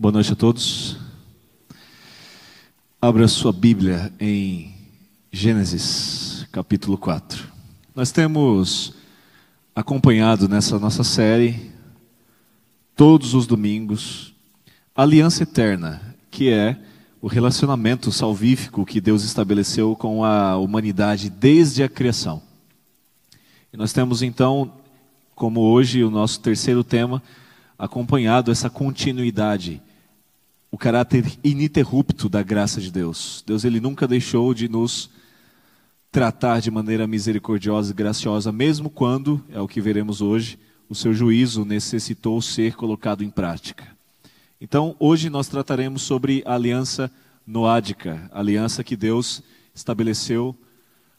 Boa noite a todos. Abra sua Bíblia em Gênesis, capítulo 4. Nós temos acompanhado nessa nossa série, todos os domingos, a aliança eterna, que é o relacionamento salvífico que Deus estabeleceu com a humanidade desde a criação. E nós temos então, como hoje, o nosso terceiro tema, acompanhado essa continuidade, o caráter ininterrupto da graça de Deus. Deus ele nunca deixou de nos tratar de maneira misericordiosa e graciosa, mesmo quando, é o que veremos hoje, o seu juízo necessitou ser colocado em prática. Então, hoje nós trataremos sobre a aliança noádica, a aliança que Deus estabeleceu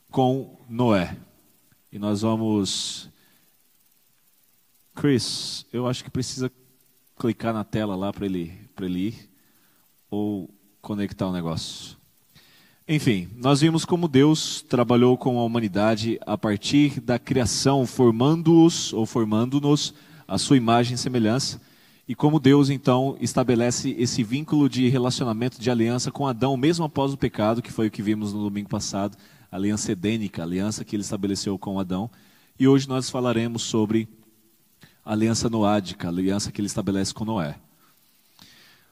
com Noé. E nós vamos. Chris, eu acho que precisa clicar na tela lá para ele, ele ir, ou conectar o negócio. Enfim, nós vimos como Deus trabalhou com a humanidade a partir da criação, formando-os ou formando-nos a sua imagem e semelhança e como Deus então estabelece esse vínculo de relacionamento, de aliança com Adão, mesmo após o pecado, que foi o que vimos no domingo passado, a aliança edênica, a aliança que ele estabeleceu com Adão. E hoje nós falaremos sobre a aliança noádica, a aliança que ele estabelece com Noé.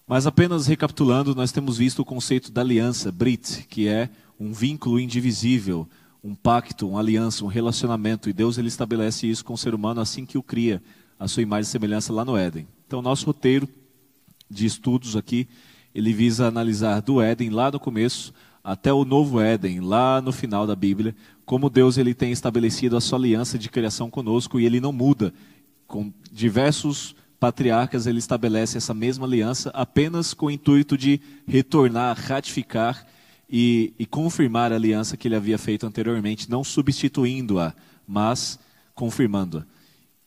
Mas apenas recapitulando, nós temos visto o conceito da aliança, Brit, que é um vínculo indivisível, um pacto, uma aliança, um relacionamento. E Deus ele estabelece isso com o ser humano assim que o cria, a sua imagem e semelhança lá no Éden. Então, nosso roteiro de estudos aqui, ele visa analisar do Éden lá no começo até o novo Éden, lá no final da Bíblia, como Deus ele tem estabelecido a sua aliança de criação conosco e ele não muda. Com diversos patriarcas ele estabelece essa mesma aliança apenas com o intuito de retornar, ratificar e, e confirmar a aliança que ele havia feito anteriormente, não substituindo-a, mas confirmando-a.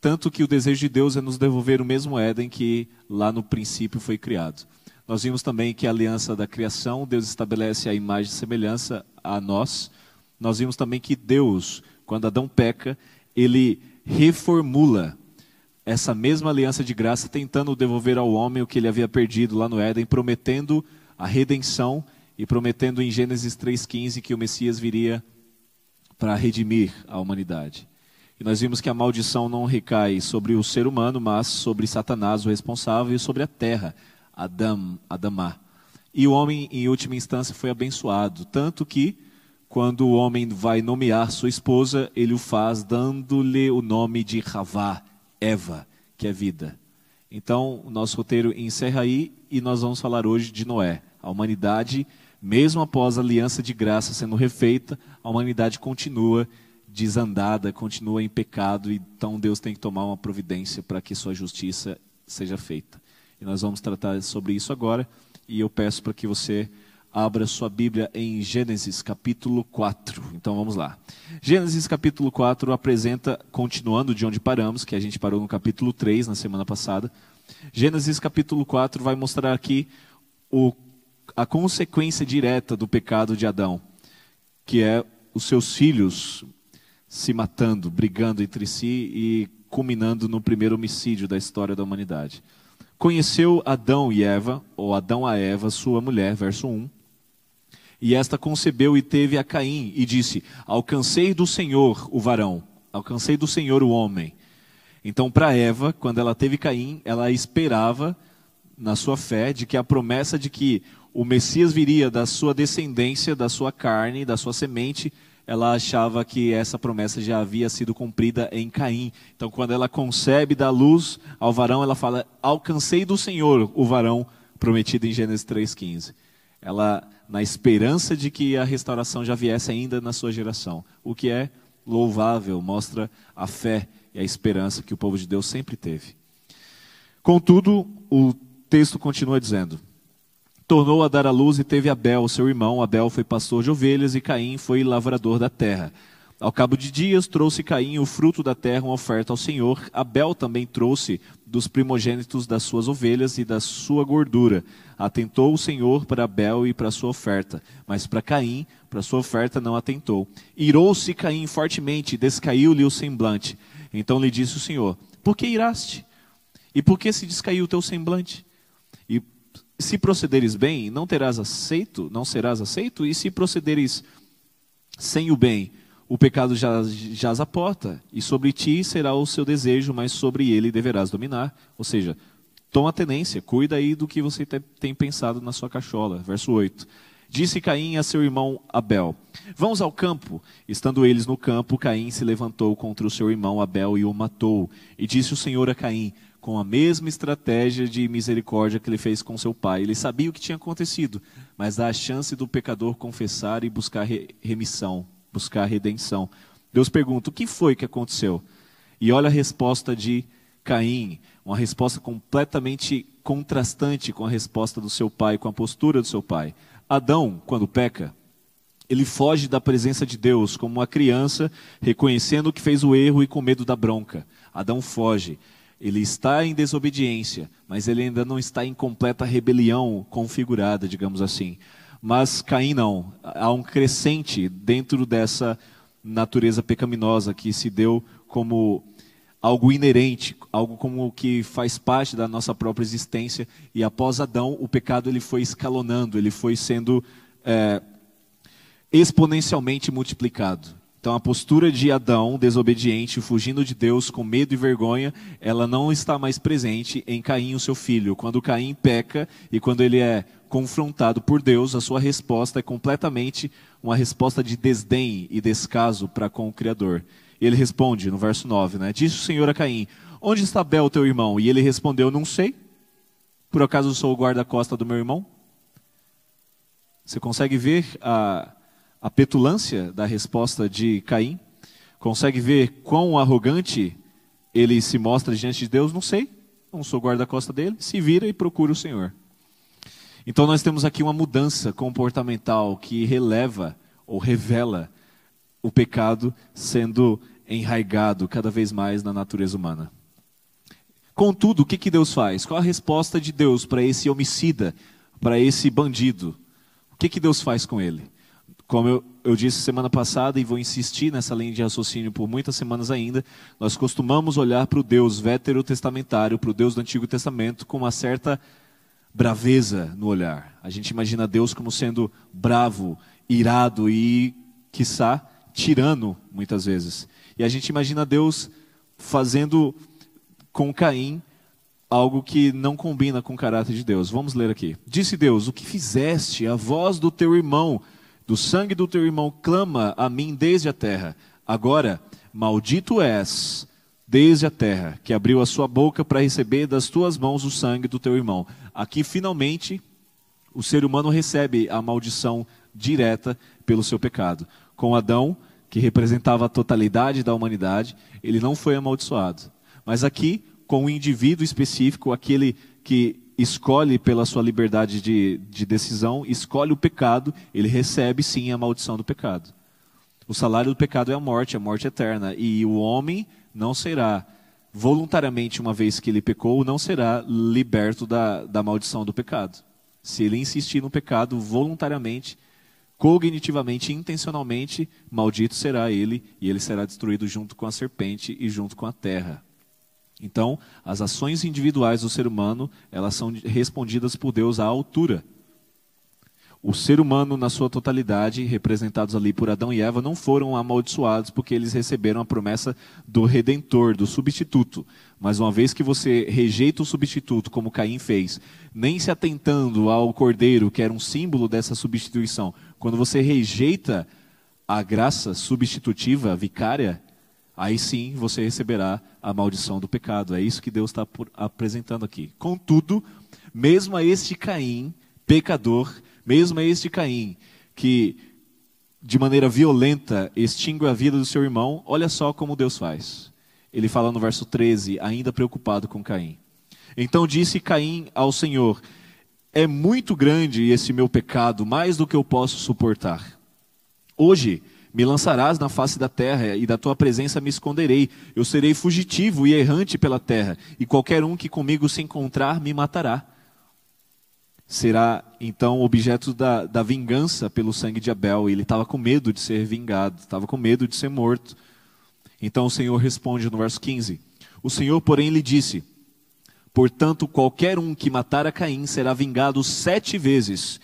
Tanto que o desejo de Deus é nos devolver o mesmo Éden que lá no princípio foi criado. Nós vimos também que a aliança da criação, Deus estabelece a imagem e semelhança a nós. Nós vimos também que Deus, quando Adão peca, ele reformula essa mesma aliança de graça, tentando devolver ao homem o que ele havia perdido lá no Éden, prometendo a redenção e prometendo em Gênesis 3,15 que o Messias viria para redimir a humanidade. E nós vimos que a maldição não recai sobre o ser humano, mas sobre Satanás, o responsável, e sobre a terra, Adam, Adamá. E o homem, em última instância, foi abençoado. Tanto que, quando o homem vai nomear sua esposa, ele o faz dando-lhe o nome de Ravá, Eva, que é vida. Então, o nosso roteiro encerra aí e nós vamos falar hoje de Noé. A humanidade, mesmo após a aliança de graça sendo refeita, a humanidade continua desandada, continua em pecado, então Deus tem que tomar uma providência para que sua justiça seja feita. E nós vamos tratar sobre isso agora, e eu peço para que você abra sua Bíblia em Gênesis capítulo 4. Então vamos lá. Gênesis capítulo 4 apresenta, continuando de onde paramos, que a gente parou no capítulo 3 na semana passada. Gênesis capítulo 4 vai mostrar aqui o, a consequência direta do pecado de Adão, que é os seus filhos se matando, brigando entre si e culminando no primeiro homicídio da história da humanidade. Conheceu Adão e Eva, ou Adão a Eva, sua mulher, verso 1. E esta concebeu e teve a Caim, e disse: Alcancei do Senhor o varão, alcancei do Senhor o homem. Então, para Eva, quando ela teve Caim, ela esperava, na sua fé, de que a promessa de que o Messias viria da sua descendência, da sua carne, da sua semente, ela achava que essa promessa já havia sido cumprida em Caim. Então, quando ela concebe da luz ao varão, ela fala: Alcancei do Senhor o varão prometido em Gênesis 3,15. Ela, na esperança de que a restauração já viesse ainda na sua geração. O que é louvável, mostra a fé e a esperança que o povo de Deus sempre teve. Contudo, o texto continua dizendo: tornou a dar à luz e teve Abel, seu irmão. Abel foi pastor de ovelhas e Caim foi lavrador da terra. Ao cabo de dias, trouxe Caim o fruto da terra, uma oferta ao Senhor. Abel também trouxe dos primogênitos das suas ovelhas e da sua gordura. Atentou o Senhor para Abel e para sua oferta, mas para Caim, para sua oferta, não atentou. Irou-se Caim fortemente, descaiu-lhe o semblante. Então lhe disse o Senhor: Por que iraste? E por que se descaiu o teu semblante? se procederes bem, não terás aceito, não serás aceito, e se procederes sem o bem, o pecado jaz a porta, e sobre ti será o seu desejo, mas sobre ele deverás dominar. Ou seja, toma tenência, cuida aí do que você tem pensado na sua cachola. Verso 8. Disse Caim a seu irmão Abel: Vamos ao campo. Estando eles no campo, Caim se levantou contra o seu irmão Abel e o matou. E disse o Senhor a Caim: com a mesma estratégia de misericórdia que ele fez com seu pai. Ele sabia o que tinha acontecido, mas dá a chance do pecador confessar e buscar remissão, buscar redenção. Deus pergunta: o que foi que aconteceu? E olha a resposta de Caim, uma resposta completamente contrastante com a resposta do seu pai, com a postura do seu pai. Adão, quando peca, ele foge da presença de Deus como uma criança, reconhecendo que fez o erro e com medo da bronca. Adão foge. Ele está em desobediência, mas ele ainda não está em completa rebelião configurada, digamos assim. Mas Caim não. Há um crescente dentro dessa natureza pecaminosa que se deu como algo inerente, algo como que faz parte da nossa própria existência. E após Adão, o pecado ele foi escalonando, ele foi sendo é, exponencialmente multiplicado. Então a postura de Adão, desobediente, fugindo de Deus com medo e vergonha, ela não está mais presente em Caim, o seu filho. Quando Caim peca e quando ele é confrontado por Deus, a sua resposta é completamente uma resposta de desdém e descaso para com o Criador. Ele responde no verso 9, né? Disse o Senhor a Caim: Onde está Bel, teu irmão? E ele respondeu: Não sei. Por acaso sou o guarda-costa do meu irmão? Você consegue ver a, a petulância da resposta de Caim? Consegue ver quão arrogante ele se mostra diante de Deus? Não sei. Não sou guarda-costa dele. Se vira e procura o Senhor. Então nós temos aqui uma mudança comportamental que releva ou revela o pecado sendo enraigado cada vez mais na natureza humana. Contudo, o que, que Deus faz? Qual a resposta de Deus para esse homicida, para esse bandido? O que, que Deus faz com ele? Como eu, eu, disse semana passada e vou insistir nessa linha de raciocínio por muitas semanas ainda, nós costumamos olhar para o Deus veterotestamentário, para o Deus do Antigo Testamento, com uma certa braveza no olhar. A gente imagina Deus como sendo bravo, irado e, quiçá, tirano, muitas vezes. E a gente imagina Deus fazendo com Caim algo que não combina com o caráter de Deus. Vamos ler aqui. Disse Deus: O que fizeste? A voz do teu irmão, do sangue do teu irmão, clama a mim desde a terra. Agora, maldito és desde a terra, que abriu a sua boca para receber das tuas mãos o sangue do teu irmão. Aqui, finalmente, o ser humano recebe a maldição direta pelo seu pecado. Com Adão, que representava a totalidade da humanidade, ele não foi amaldiçoado. Mas aqui, com o um indivíduo específico, aquele que escolhe pela sua liberdade de, de decisão, escolhe o pecado, ele recebe sim a maldição do pecado. O salário do pecado é a morte, a morte eterna. E o homem não será, voluntariamente, uma vez que ele pecou, não será liberto da, da maldição do pecado. Se ele insistir no pecado voluntariamente, cognitivamente, intencionalmente, maldito será ele, e ele será destruído junto com a serpente e junto com a terra. Então, as ações individuais do ser humano, elas são respondidas por Deus à altura. O ser humano, na sua totalidade, representados ali por Adão e Eva, não foram amaldiçoados porque eles receberam a promessa do redentor, do substituto. Mas uma vez que você rejeita o substituto, como Caim fez, nem se atentando ao cordeiro, que era um símbolo dessa substituição, quando você rejeita a graça substitutiva, vicária, aí sim você receberá a maldição do pecado. É isso que Deus está apresentando aqui. Contudo, mesmo a este Caim, pecador, mesmo a este Caim, que de maneira violenta extingue a vida do seu irmão, olha só como Deus faz. Ele fala no verso 13, ainda preocupado com Caim. Então disse Caim ao Senhor: é muito grande esse meu pecado, mais do que eu posso suportar. Hoje me lançarás na face da terra, e da tua presença me esconderei. Eu serei fugitivo e errante pela terra, e qualquer um que comigo se encontrar me matará. Será então objeto da, da vingança pelo sangue de Abel. Ele estava com medo de ser vingado, estava com medo de ser morto. Então o Senhor responde no verso 15: O Senhor, porém, lhe disse: Portanto, qualquer um que matar a Caim será vingado sete vezes.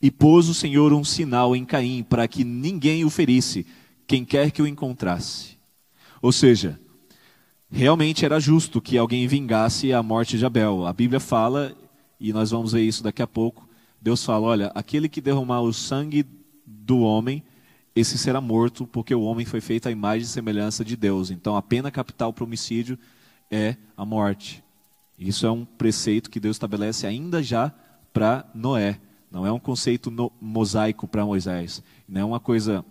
E pôs o Senhor um sinal em Caim, para que ninguém o ferisse, quem quer que o encontrasse. Ou seja, realmente era justo que alguém vingasse a morte de Abel. A Bíblia fala, e nós vamos ver isso daqui a pouco. Deus fala: olha, aquele que derramar o sangue do homem, esse será morto, porque o homem foi feito à imagem e semelhança de Deus. Então a pena capital para homicídio é a morte. Isso é um preceito que Deus estabelece ainda já para Noé. Não é um conceito no, mosaico para Moisés. Não é uma coisa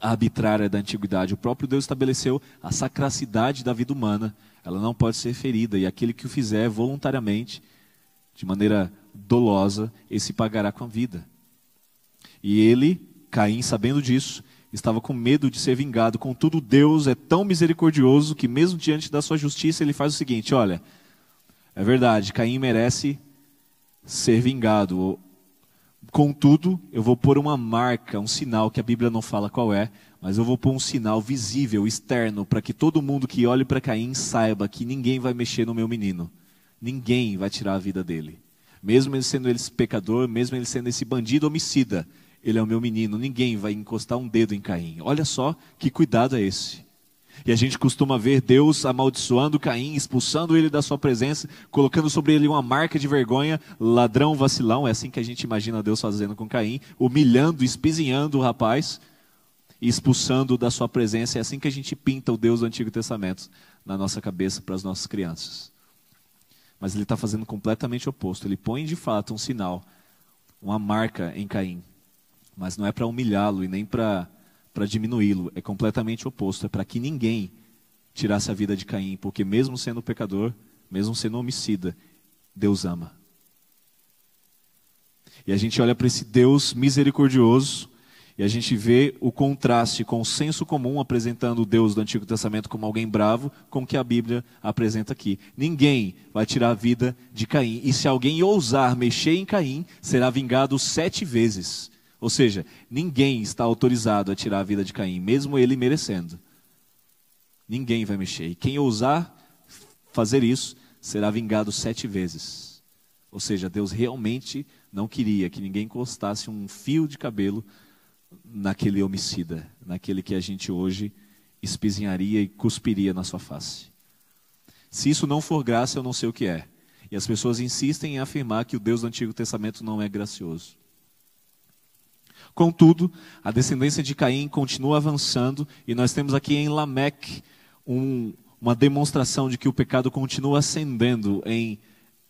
arbitrária da antiguidade. O próprio Deus estabeleceu a sacracidade da vida humana. Ela não pode ser ferida. E aquele que o fizer voluntariamente, de maneira dolosa, esse pagará com a vida. E ele, Caim, sabendo disso, estava com medo de ser vingado. Contudo, Deus é tão misericordioso que, mesmo diante da sua justiça, ele faz o seguinte: olha é verdade, Caim merece ser vingado. Contudo, eu vou pôr uma marca, um sinal que a Bíblia não fala qual é, mas eu vou pôr um sinal visível, externo, para que todo mundo que olhe para Caim saiba que ninguém vai mexer no meu menino. Ninguém vai tirar a vida dele. Mesmo ele sendo esse pecador, mesmo ele sendo esse bandido homicida, ele é o meu menino. Ninguém vai encostar um dedo em Caim. Olha só que cuidado é esse. E a gente costuma ver Deus amaldiçoando Caim, expulsando ele da sua presença, colocando sobre ele uma marca de vergonha, ladrão, vacilão. É assim que a gente imagina Deus fazendo com Caim, humilhando, espizinhando o rapaz e expulsando da sua presença. É assim que a gente pinta o Deus do Antigo Testamento na nossa cabeça para as nossas crianças. Mas ele está fazendo completamente o oposto. Ele põe de fato um sinal, uma marca em Caim. Mas não é para humilhá-lo e nem para diminuí-lo. É completamente oposto. É para que ninguém tirasse a vida de Caim, porque mesmo sendo pecador, mesmo sendo homicida, Deus ama. E a gente olha para esse Deus misericordioso e a gente vê o contraste com o senso comum apresentando o Deus do Antigo Testamento como alguém bravo, com o que a Bíblia apresenta aqui. Ninguém vai tirar a vida de Caim. E se alguém ousar mexer em Caim, será vingado sete vezes. Ou seja, ninguém está autorizado a tirar a vida de Caim, mesmo ele merecendo. Ninguém vai mexer. E quem ousar fazer isso será vingado sete vezes. Ou seja, Deus realmente não queria que ninguém encostasse um fio de cabelo naquele homicida, naquele que a gente hoje espizinharia e cuspiria na sua face. Se isso não for graça, eu não sei o que é. E as pessoas insistem em afirmar que o Deus do Antigo Testamento não é gracioso. Contudo, a descendência de Caim continua avançando e nós temos aqui em Lameque um, uma demonstração de que o pecado continua ascendendo em,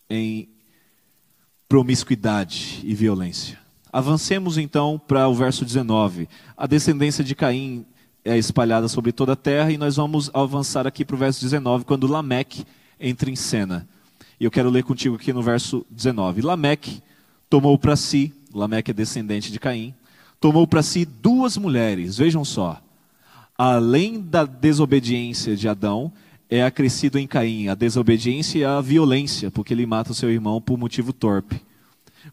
em promiscuidade e violência. Avancemos então para o verso 19. A descendência de Caim é espalhada sobre toda a terra e nós vamos avançar aqui para o verso 19, quando Lameque entra em cena. E eu quero ler contigo aqui no verso 19. Lameque tomou para si, Lameque é descendente de Caim, tomou para si duas mulheres. Vejam só. Além da desobediência de Adão, é acrescido em Caim a desobediência e a violência, porque ele mata o seu irmão por motivo torpe.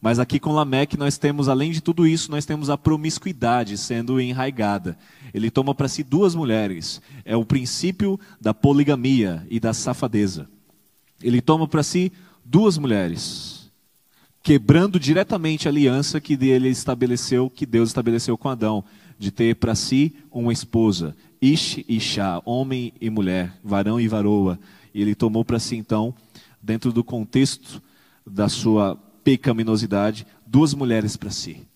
Mas aqui com Lameque nós temos, além de tudo isso, nós temos a promiscuidade sendo enraigada. Ele toma para si duas mulheres. É o princípio da poligamia e da safadeza. Ele toma para si duas mulheres quebrando diretamente a aliança que ele estabeleceu, que Deus estabeleceu com Adão, de ter para si uma esposa, Ish e Shá, homem e mulher, varão e varoa. E ele tomou para si então, dentro do contexto da sua pecaminosidade, duas mulheres para si.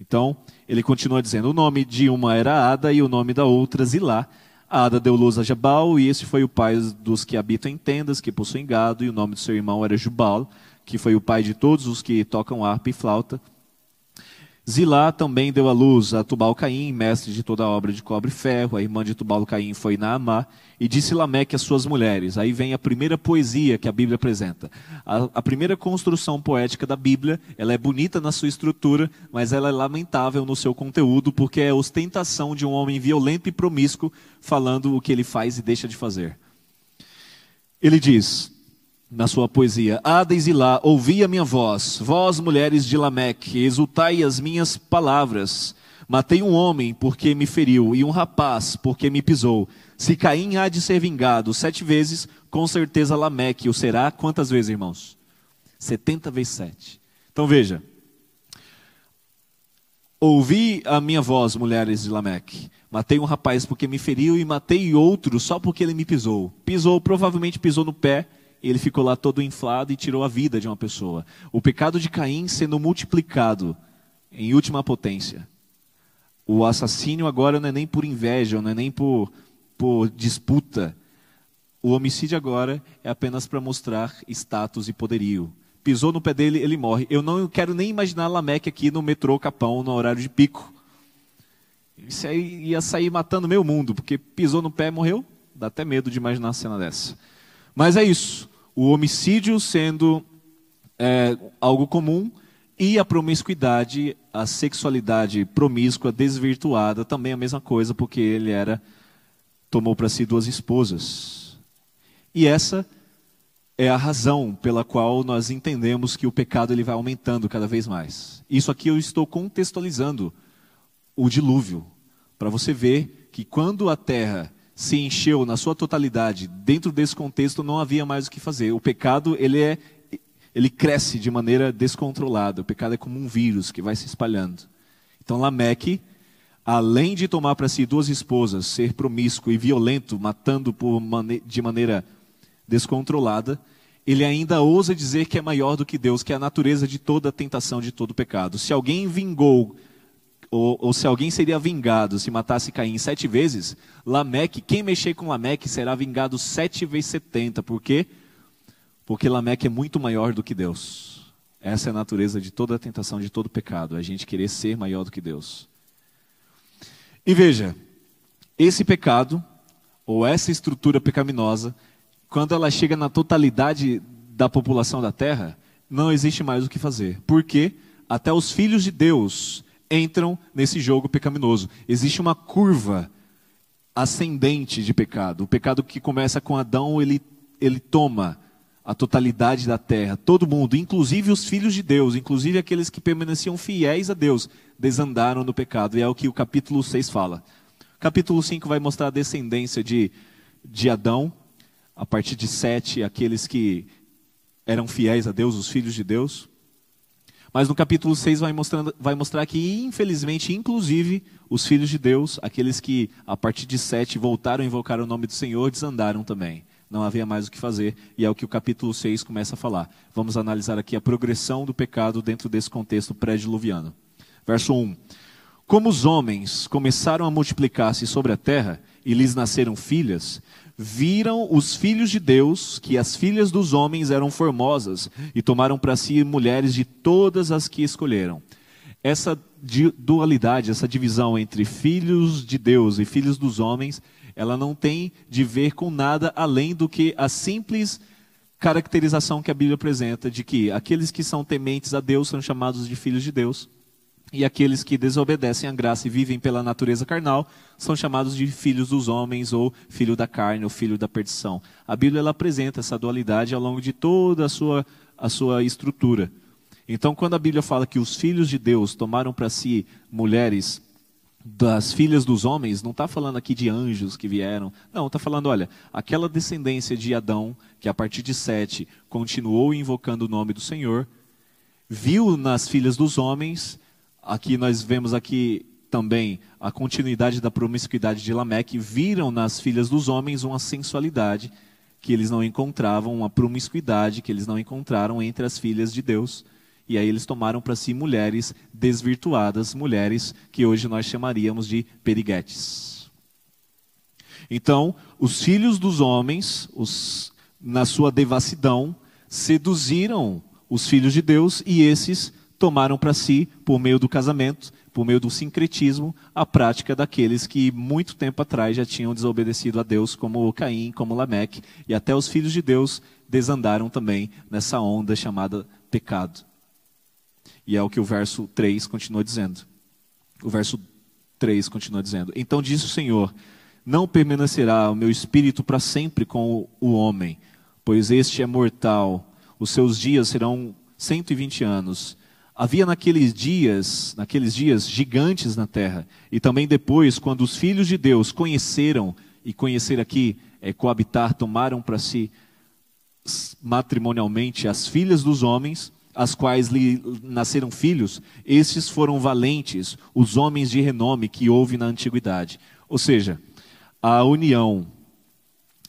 Então, ele continua dizendo: o nome de uma era Ada e o nome da outra Zilá. A Ada deu luz a Jabal, e esse foi o pai dos que habitam em tendas, que possuem gado, e o nome do seu irmão era Jubal que foi o pai de todos os que tocam harpa e flauta. Zilá também deu à luz a Tubal-Caim, mestre de toda a obra de cobre e ferro. A irmã de Tubal-Caim foi Naamá. E disse Lameque às suas mulheres. Aí vem a primeira poesia que a Bíblia apresenta. A, a, primeira construção poética da Bíblia, ela é bonita na sua estrutura, mas ela é lamentável no seu conteúdo, porque é a ostentação de um homem violento e promíscuo falando o que ele faz e deixa de fazer. Ele diz: na sua poesia: Hades e lá, ouvi a minha voz, vós mulheres de Lameque, exultai as minhas palavras. Matei um homem porque me feriu, e um rapaz porque me pisou. Se Caim há de ser vingado sete vezes, com certeza Lameque o será. Quantas vezes, irmãos? Setenta vezes sete. Então veja. Ouvi a minha voz, mulheres de Lameque. Matei um rapaz porque me feriu e matei outro só porque ele me pisou. Pisou, provavelmente pisou no pé, ele ficou lá todo inflado e tirou a vida de uma pessoa. O pecado de Caim sendo multiplicado em última potência. O assassínio agora não é nem por inveja, não é nem por, por disputa. O homicídio agora é apenas para mostrar status e poderio. Pisou no pé dele, ele morre. Eu não quero nem imaginar Lameque aqui no metrô Capão, no horário de pico. Isso aí ia sair matando meio mundo, porque pisou no pé morreu. Dá até medo de imaginar uma cena dessa. Mas é isso. O homicídio sendo é, algo comum e a promiscuidade, a sexualidade promíscua, desvirtuada, também a mesma coisa, porque ele era tomou para si duas esposas. E essa é a razão pela qual nós entendemos que o pecado ele vai aumentando cada vez mais. Isso aqui eu estou contextualizando o dilúvio, para você ver que quando a terra se encheu na sua totalidade, dentro desse contexto não havia mais o que fazer. O pecado ele é ele cresce de maneira descontrolada. O pecado é como um vírus que vai se espalhando. Então Lameque, além de tomar para si duas esposas, ser promíscuo e violento, matando mane de maneira descontrolada, ele ainda ousa dizer que é maior do que Deus, que é a natureza de toda tentação, de todo pecado. Se alguém vingou, ou, ou, se alguém seria vingado se matasse Caim sete vezes, Lameque, quem mexer com Lameque será vingado sete vezes setenta. Por quê? Porque Lameque é muito maior do que Deus. Essa é a natureza de toda tentação, de todo pecado, a gente querer ser maior do que Deus. E veja, esse pecado, ou essa estrutura pecaminosa, quando ela chega na totalidade da população da terra, não existe mais o que fazer. Porque até os filhos de Deus entram nesse jogo pecaminoso. Existe uma curva ascendente de pecado. O pecado que começa com Adão, ele, ele toma a totalidade da terra, todo mundo, inclusive os filhos de Deus, inclusive aqueles que permaneciam fiéis a Deus, desandaram no pecado. E é o que o capítulo 6 fala. O capítulo 5 vai mostrar a descendência de, de Adão, a partir de 7, aqueles que eram fiéis a Deus, os filhos de Deus. Mas no capítulo 6 vai, mostrando, vai mostrar que, infelizmente, inclusive, os filhos de Deus, aqueles que a partir de 7 voltaram a invocar o nome do Senhor, desandaram também não havia mais o que fazer, e é o que o capítulo 6 começa a falar. Vamos analisar aqui a progressão do pecado dentro desse contexto pré-diluviano. Verso 1: Como os homens começaram a multiplicar-se sobre a terra e lhes nasceram filhas, viram os filhos de Deus que as filhas dos homens eram formosas e tomaram para si mulheres de todas as que escolheram. Essa dualidade, essa divisão entre filhos de Deus e filhos dos homens ela não tem de ver com nada além do que a simples caracterização que a Bíblia apresenta de que aqueles que são tementes a Deus são chamados de filhos de Deus e aqueles que desobedecem à graça e vivem pela natureza carnal são chamados de filhos dos homens ou filho da carne ou filho da perdição. A Bíblia ela apresenta essa dualidade ao longo de toda a sua, a sua estrutura. Então, quando a Bíblia fala que os filhos de Deus tomaram para si mulheres das filhas dos homens, não está falando aqui de anjos que vieram. Não, está falando, olha, aquela descendência de Adão, que a partir de Sete continuou invocando o nome do Senhor, viu nas filhas dos homens, aqui nós vemos aqui também a continuidade da promiscuidade de Lameque, viram nas filhas dos homens uma sensualidade que eles não encontravam, uma promiscuidade que eles não encontraram entre as filhas de Deus. E aí eles tomaram para si mulheres desvirtuadas, mulheres que hoje nós chamaríamos de periguetes. Então, os filhos dos homens, os, na sua devassidão, seduziram os filhos de Deus e esses tomaram para si, por meio do casamento, por meio do sincretismo, a prática daqueles que muito tempo atrás já tinham desobedecido a Deus, como Caim, como Lameque, e até os filhos de Deus desandaram também nessa onda chamada pecado. E é o que o verso 3 continua dizendo. O verso 3 continua dizendo: Então disse o Senhor: Não permanecerá o meu espírito para sempre com o homem, pois este é mortal. Os seus dias serão 120 anos. Havia naqueles dias, naqueles dias gigantes na terra, e também depois, quando os filhos de Deus conheceram e conhecer aqui é coabitar, tomaram para si matrimonialmente as filhas dos homens, as quais lhe nasceram filhos, estes foram valentes, os homens de renome que houve na antiguidade. Ou seja, a união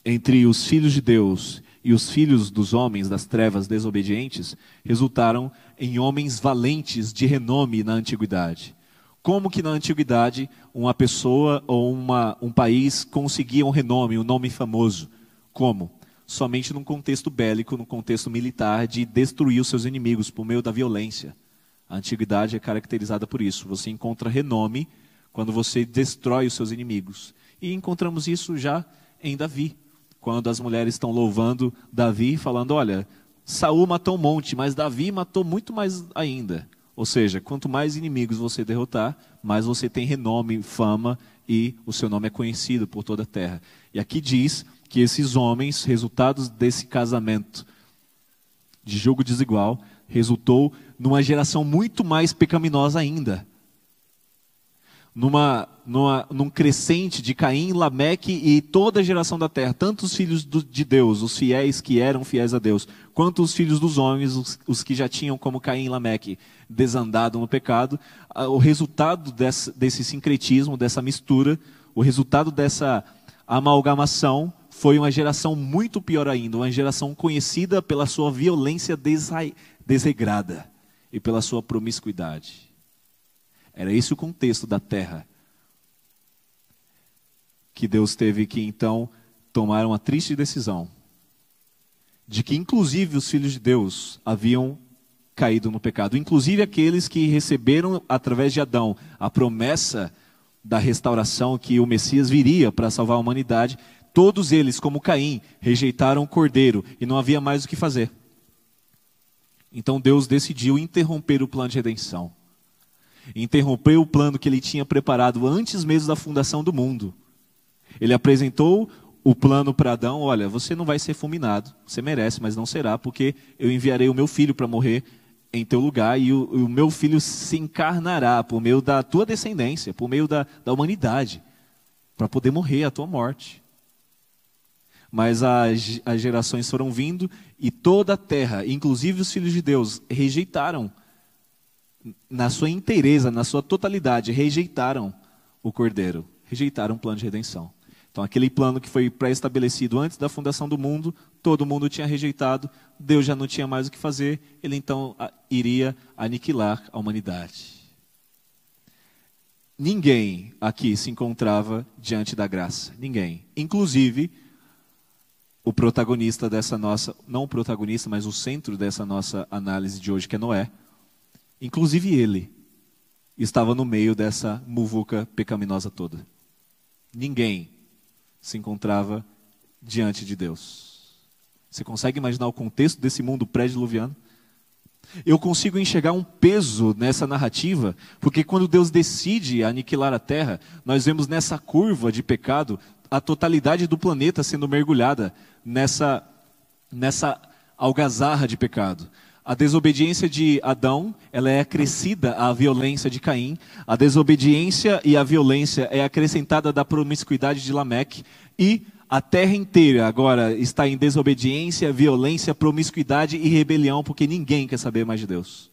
entre os filhos de Deus e os filhos dos homens das trevas desobedientes resultaram em homens valentes de renome na antiguidade. Como que na antiguidade uma pessoa ou uma, um país conseguia um renome, um nome famoso? Como? Somente num contexto bélico, num contexto militar, de destruir os seus inimigos por meio da violência. A antiguidade é caracterizada por isso. Você encontra renome quando você destrói os seus inimigos. E encontramos isso já em Davi, quando as mulheres estão louvando Davi, falando: olha, Saul matou um monte, mas Davi matou muito mais ainda. Ou seja, quanto mais inimigos você derrotar, mais você tem renome, fama e o seu nome é conhecido por toda a terra. E aqui diz que esses homens, resultados desse casamento de jogo desigual, resultou numa geração muito mais pecaminosa ainda numa, numa, num crescente de Caim, Lameque e toda a geração da terra, tanto os filhos do, de Deus, os fiéis que eram fiéis a Deus, quanto os filhos dos homens, os, os que já tinham, como Caim e Lameque, desandado no pecado, o resultado desse, desse sincretismo, dessa mistura, o resultado dessa amalgamação foi uma geração muito pior ainda, uma geração conhecida pela sua violência desregrada e pela sua promiscuidade. Era esse o contexto da terra. Que Deus teve que então tomar uma triste decisão de que inclusive os filhos de Deus haviam caído no pecado, inclusive aqueles que receberam através de Adão a promessa da restauração que o Messias viria para salvar a humanidade, todos eles, como Caim, rejeitaram o cordeiro e não havia mais o que fazer. Então Deus decidiu interromper o plano de redenção interrompeu o plano que ele tinha preparado antes mesmo da fundação do mundo. Ele apresentou o plano para Adão: olha, você não vai ser fulminado, você merece, mas não será, porque eu enviarei o meu filho para morrer em teu lugar e o, o, meu filho se encarnará por meio da tua descendência, por meio da, da humanidade, para poder morrer a tua morte. Mas as, as gerações foram vindo e toda a terra, inclusive os filhos de Deus, rejeitaram na sua inteireza, na sua totalidade, rejeitaram o Cordeiro, rejeitaram o plano de redenção. Então, aquele plano que foi pré-estabelecido antes da fundação do mundo, todo mundo tinha rejeitado, Deus já não tinha mais o que fazer, ele então iria aniquilar a humanidade. Ninguém aqui se encontrava diante da graça, ninguém. Inclusive, o protagonista dessa nossa, não o protagonista, mas o centro dessa nossa análise de hoje, que é Noé Inclusive ele estava no meio dessa muvuca pecaminosa toda. Ninguém se encontrava diante de Deus. Você consegue imaginar o contexto desse mundo pré-diluviano? Eu consigo enxergar um peso nessa narrativa, porque quando Deus decide aniquilar a terra, nós vemos nessa curva de pecado a totalidade do planeta sendo mergulhada nessa, nessa algazarra de pecado. A desobediência de Adão, ela é acrescida à violência de Caim. A desobediência e a violência é acrescentada da promiscuidade de Lameque. E a terra inteira agora está em desobediência, violência, promiscuidade e rebelião, porque ninguém quer saber mais de Deus.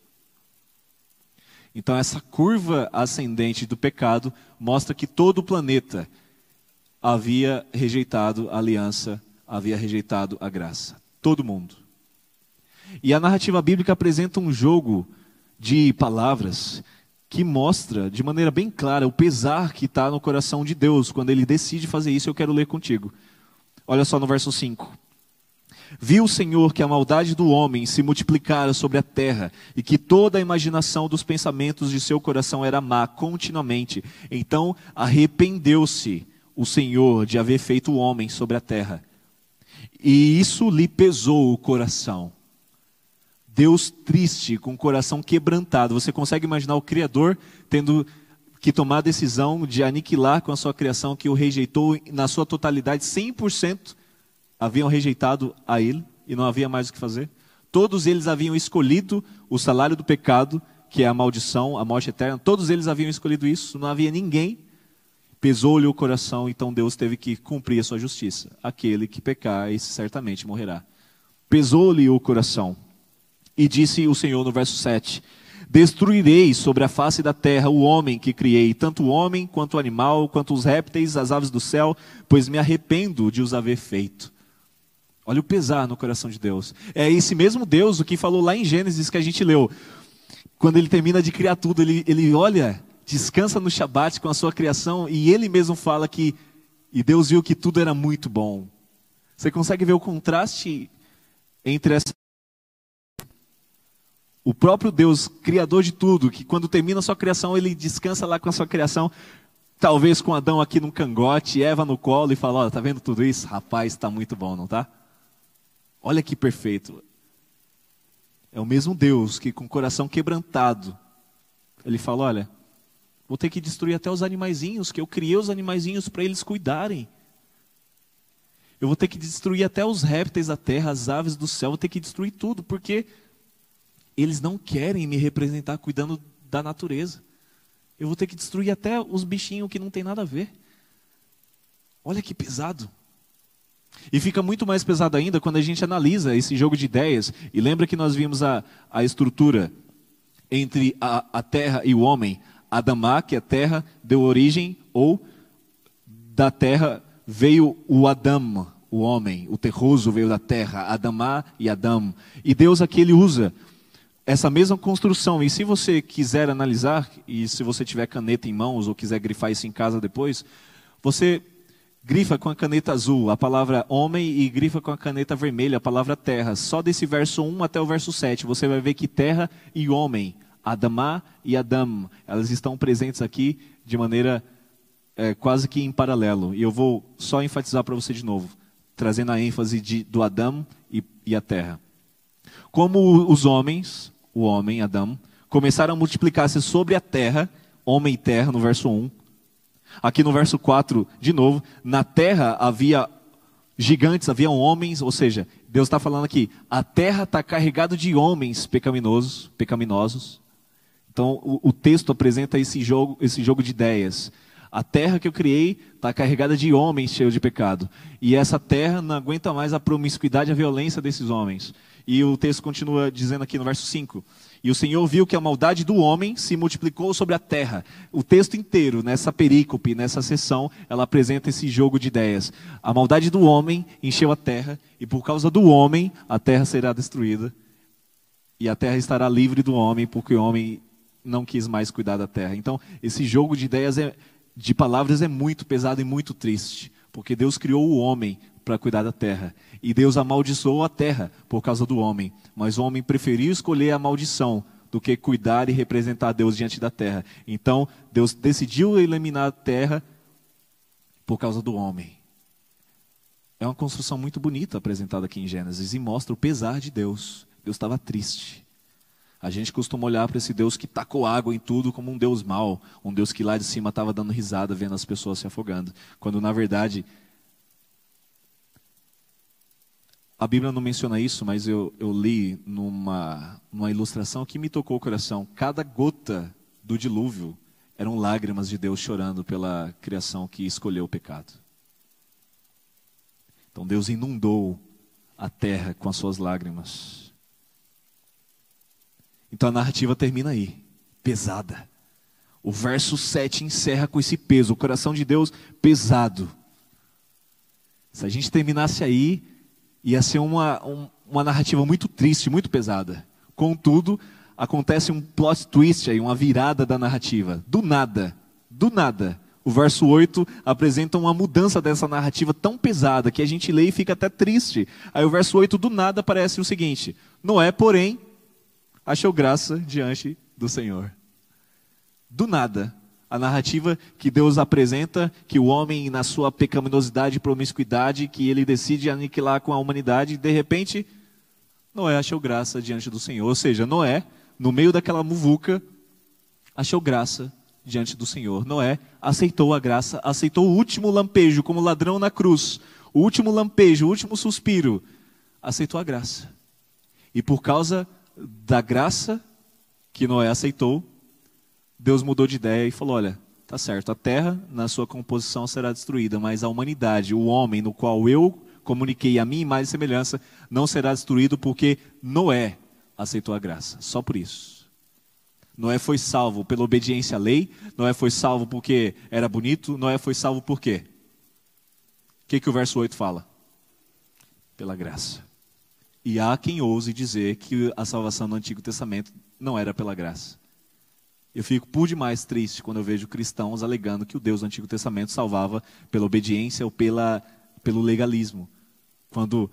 Então, essa curva ascendente do pecado mostra que todo o planeta havia rejeitado a aliança, havia rejeitado a graça. Todo mundo. E a narrativa bíblica apresenta um jogo de palavras que mostra de maneira bem clara o pesar que está no coração de Deus quando ele decide fazer isso. Eu quero ler contigo. Olha só no verso 5. Viu o Senhor que a maldade do homem se multiplicara sobre a terra e que toda a imaginação dos pensamentos de seu coração era má continuamente. Então arrependeu-se o Senhor de haver feito o homem sobre a terra. E isso lhe pesou o coração. Deus triste, com o coração quebrantado. Você consegue imaginar o Criador tendo que tomar a decisão de aniquilar com a sua criação que o rejeitou na sua totalidade, 100% haviam rejeitado a ele e não havia mais o que fazer? Todos eles haviam escolhido o salário do pecado, que é a maldição, a morte eterna, todos eles haviam escolhido isso, não havia ninguém. Pesou-lhe o coração, então Deus teve que cumprir a sua justiça. Aquele que pecar, esse certamente morrerá. Pesou-lhe o coração. E disse o Senhor no verso 7: Destruirei sobre a face da terra o homem que criei, tanto o homem quanto o animal, quanto os répteis, as aves do céu, pois me arrependo de os haver feito. Olha o pesar no coração de Deus. É esse mesmo Deus o que falou lá em Gênesis que a gente leu. Quando ele termina de criar tudo, ele, ele olha, descansa no Shabat com a sua criação e ele mesmo fala que e Deus viu que tudo era muito bom. Você consegue ver o contraste entre essa o próprio Deus, criador de tudo, que quando termina a sua criação, ele descansa lá com a sua criação, talvez com Adão aqui no cangote, Eva no colo e fala: Olha, tá vendo tudo isso? Rapaz, está muito bom, não tá? Olha que perfeito. É o mesmo Deus que, com o coração quebrantado, ele fala: Olha, vou ter que destruir até os animaizinhos, que eu criei os animaizinhos para eles cuidarem. Eu vou ter que destruir até os répteis da terra, as aves do céu, vou ter que destruir tudo, porque eles não querem me representar cuidando da natureza. Eu vou ter que destruir até os bichinhos que não tem nada a ver. Olha que pesado. E fica muito mais pesado ainda quando a gente analisa esse jogo de ideias e lembra que nós vimos a, a estrutura entre a, a terra e o homem. Adamá, que a terra, deu origem, ou da terra veio o Adam, o homem, o terroso veio da terra, Adamá e Adam. E Deus aqui ele usa essa mesma construção. E se você quiser analisar, e se você tiver caneta em mãos ou quiser grifar isso em casa depois, você grifa com a caneta azul a palavra homem e grifa com a caneta vermelha a palavra terra. Só desse verso 1 até o verso 7, você vai ver que terra e homem, Adamá e Adam, elas estão presentes aqui de maneira é, quase que em paralelo. E eu vou só enfatizar para você de novo, trazendo a ênfase de, do Adão e, e a terra. Como os homens, o homem, Adão, começaram a multiplicar-se sobre a terra, homem e terra, no verso 1, Aqui no verso 4, de novo, na terra havia gigantes, havia homens, ou seja, Deus está falando aqui, a terra está carregada de homens pecaminosos, pecaminosos. Então o, o, texto apresenta esse jogo, esse jogo de ideias. A terra que eu criei está carregada de homens cheios de pecado. E essa terra não aguenta mais a promiscuidade e a violência desses homens. E o texto continua dizendo aqui no verso 5: e o Senhor viu que a maldade do homem se multiplicou sobre a terra. O texto inteiro, nessa perícope, nessa sessão, ela apresenta esse jogo de ideias. A maldade do homem encheu a terra, e por causa do homem, a terra será destruída. E a terra estará livre do homem, porque o homem não quis mais cuidar da terra. Então, esse jogo de ideias, é, de palavras, é muito pesado e muito triste. Porque Deus criou o homem para cuidar da terra. E Deus amaldiçoou a terra por causa do homem. Mas o homem preferiu escolher a maldição do que cuidar e representar Deus diante da terra. Então, Deus decidiu eliminar a terra por causa do homem. É uma construção muito bonita apresentada aqui em Gênesis e mostra o pesar de Deus. Deus estava triste. A gente costuma olhar para esse Deus que tacou água em tudo como um Deus mau, um Deus que lá de cima estava dando risada vendo as pessoas se afogando, quando na verdade A Bíblia não menciona isso, mas eu, eu li numa, numa ilustração que me tocou o coração. Cada gota do dilúvio eram lágrimas de Deus chorando pela criação que escolheu o pecado. Então Deus inundou a terra com as suas lágrimas. Então a narrativa termina aí, pesada. O verso 7 encerra com esse peso, o coração de Deus pesado. Se a gente terminasse aí, ia ser uma, um, uma narrativa muito triste, muito pesada. Contudo, acontece um plot twist aí, uma virada da narrativa. Do nada, do nada. O verso 8 apresenta uma mudança dessa narrativa tão pesada que a gente lê e fica até triste. Aí o verso 8 do nada aparece o seguinte: Noé, porém, achou graça diante do Senhor. Do nada a narrativa que Deus apresenta, que o homem, na sua pecaminosidade e promiscuidade, que ele decide aniquilar com a humanidade, de repente, Noé achou graça diante do Senhor. Ou seja, Noé, no meio daquela muvuca, achou graça diante do Senhor. Noé aceitou a graça, aceitou o último lampejo, como ladrão na cruz, o último lampejo, o último suspiro, aceitou a graça. E por causa da graça, que Noé aceitou, Deus mudou de ideia e falou: olha, tá certo, a terra na sua composição será destruída, mas a humanidade, o homem no qual eu comuniquei a minha imagem e semelhança, não será destruído porque Noé aceitou a graça. Só por isso. Noé foi salvo pela obediência à lei, Noé foi salvo porque era bonito, Noé foi salvo por quê? O que, que o verso 8 fala? Pela graça. E há quem ouse dizer que a salvação no Antigo Testamento não era pela graça. Eu fico por demais triste quando eu vejo cristãos alegando que o Deus do Antigo Testamento salvava pela obediência ou pela, pelo legalismo. Quando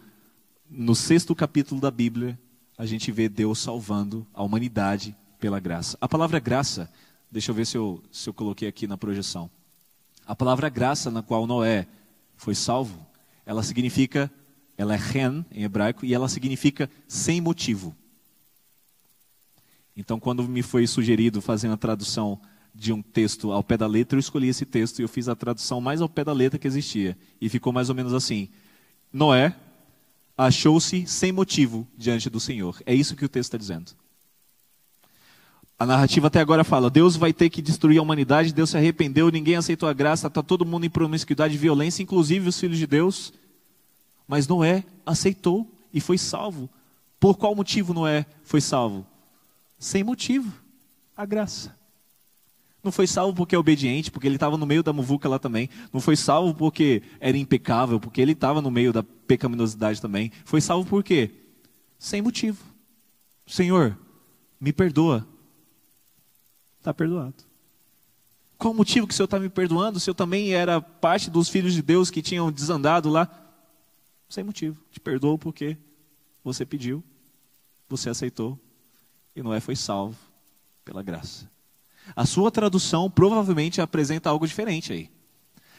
no sexto capítulo da Bíblia a gente vê Deus salvando a humanidade pela graça. A palavra graça, deixa eu ver se eu, se eu coloquei aqui na projeção. A palavra graça na qual Noé foi salvo, ela significa, ela é ren em hebraico, e ela significa sem motivo. Então, quando me foi sugerido fazer uma tradução de um texto ao pé da letra, eu escolhi esse texto e eu fiz a tradução mais ao pé da letra que existia. E ficou mais ou menos assim: Noé achou-se sem motivo diante do Senhor. É isso que o texto está dizendo. A narrativa até agora fala: Deus vai ter que destruir a humanidade, Deus se arrependeu, ninguém aceitou a graça, está todo mundo em promiscuidade e violência, inclusive os filhos de Deus. Mas Noé aceitou e foi salvo. Por qual motivo Noé foi salvo? Sem motivo, a graça. Não foi salvo porque é obediente, porque ele estava no meio da muvuca lá também. Não foi salvo porque era impecável, porque ele estava no meio da pecaminosidade também. Foi salvo por quê? Sem motivo. Senhor, me perdoa. Está perdoado. Qual o motivo que o Senhor está me perdoando se eu também era parte dos filhos de Deus que tinham desandado lá? Sem motivo. Te perdoo porque você pediu, você aceitou, e Noé foi salvo pela graça. A sua tradução provavelmente apresenta algo diferente aí.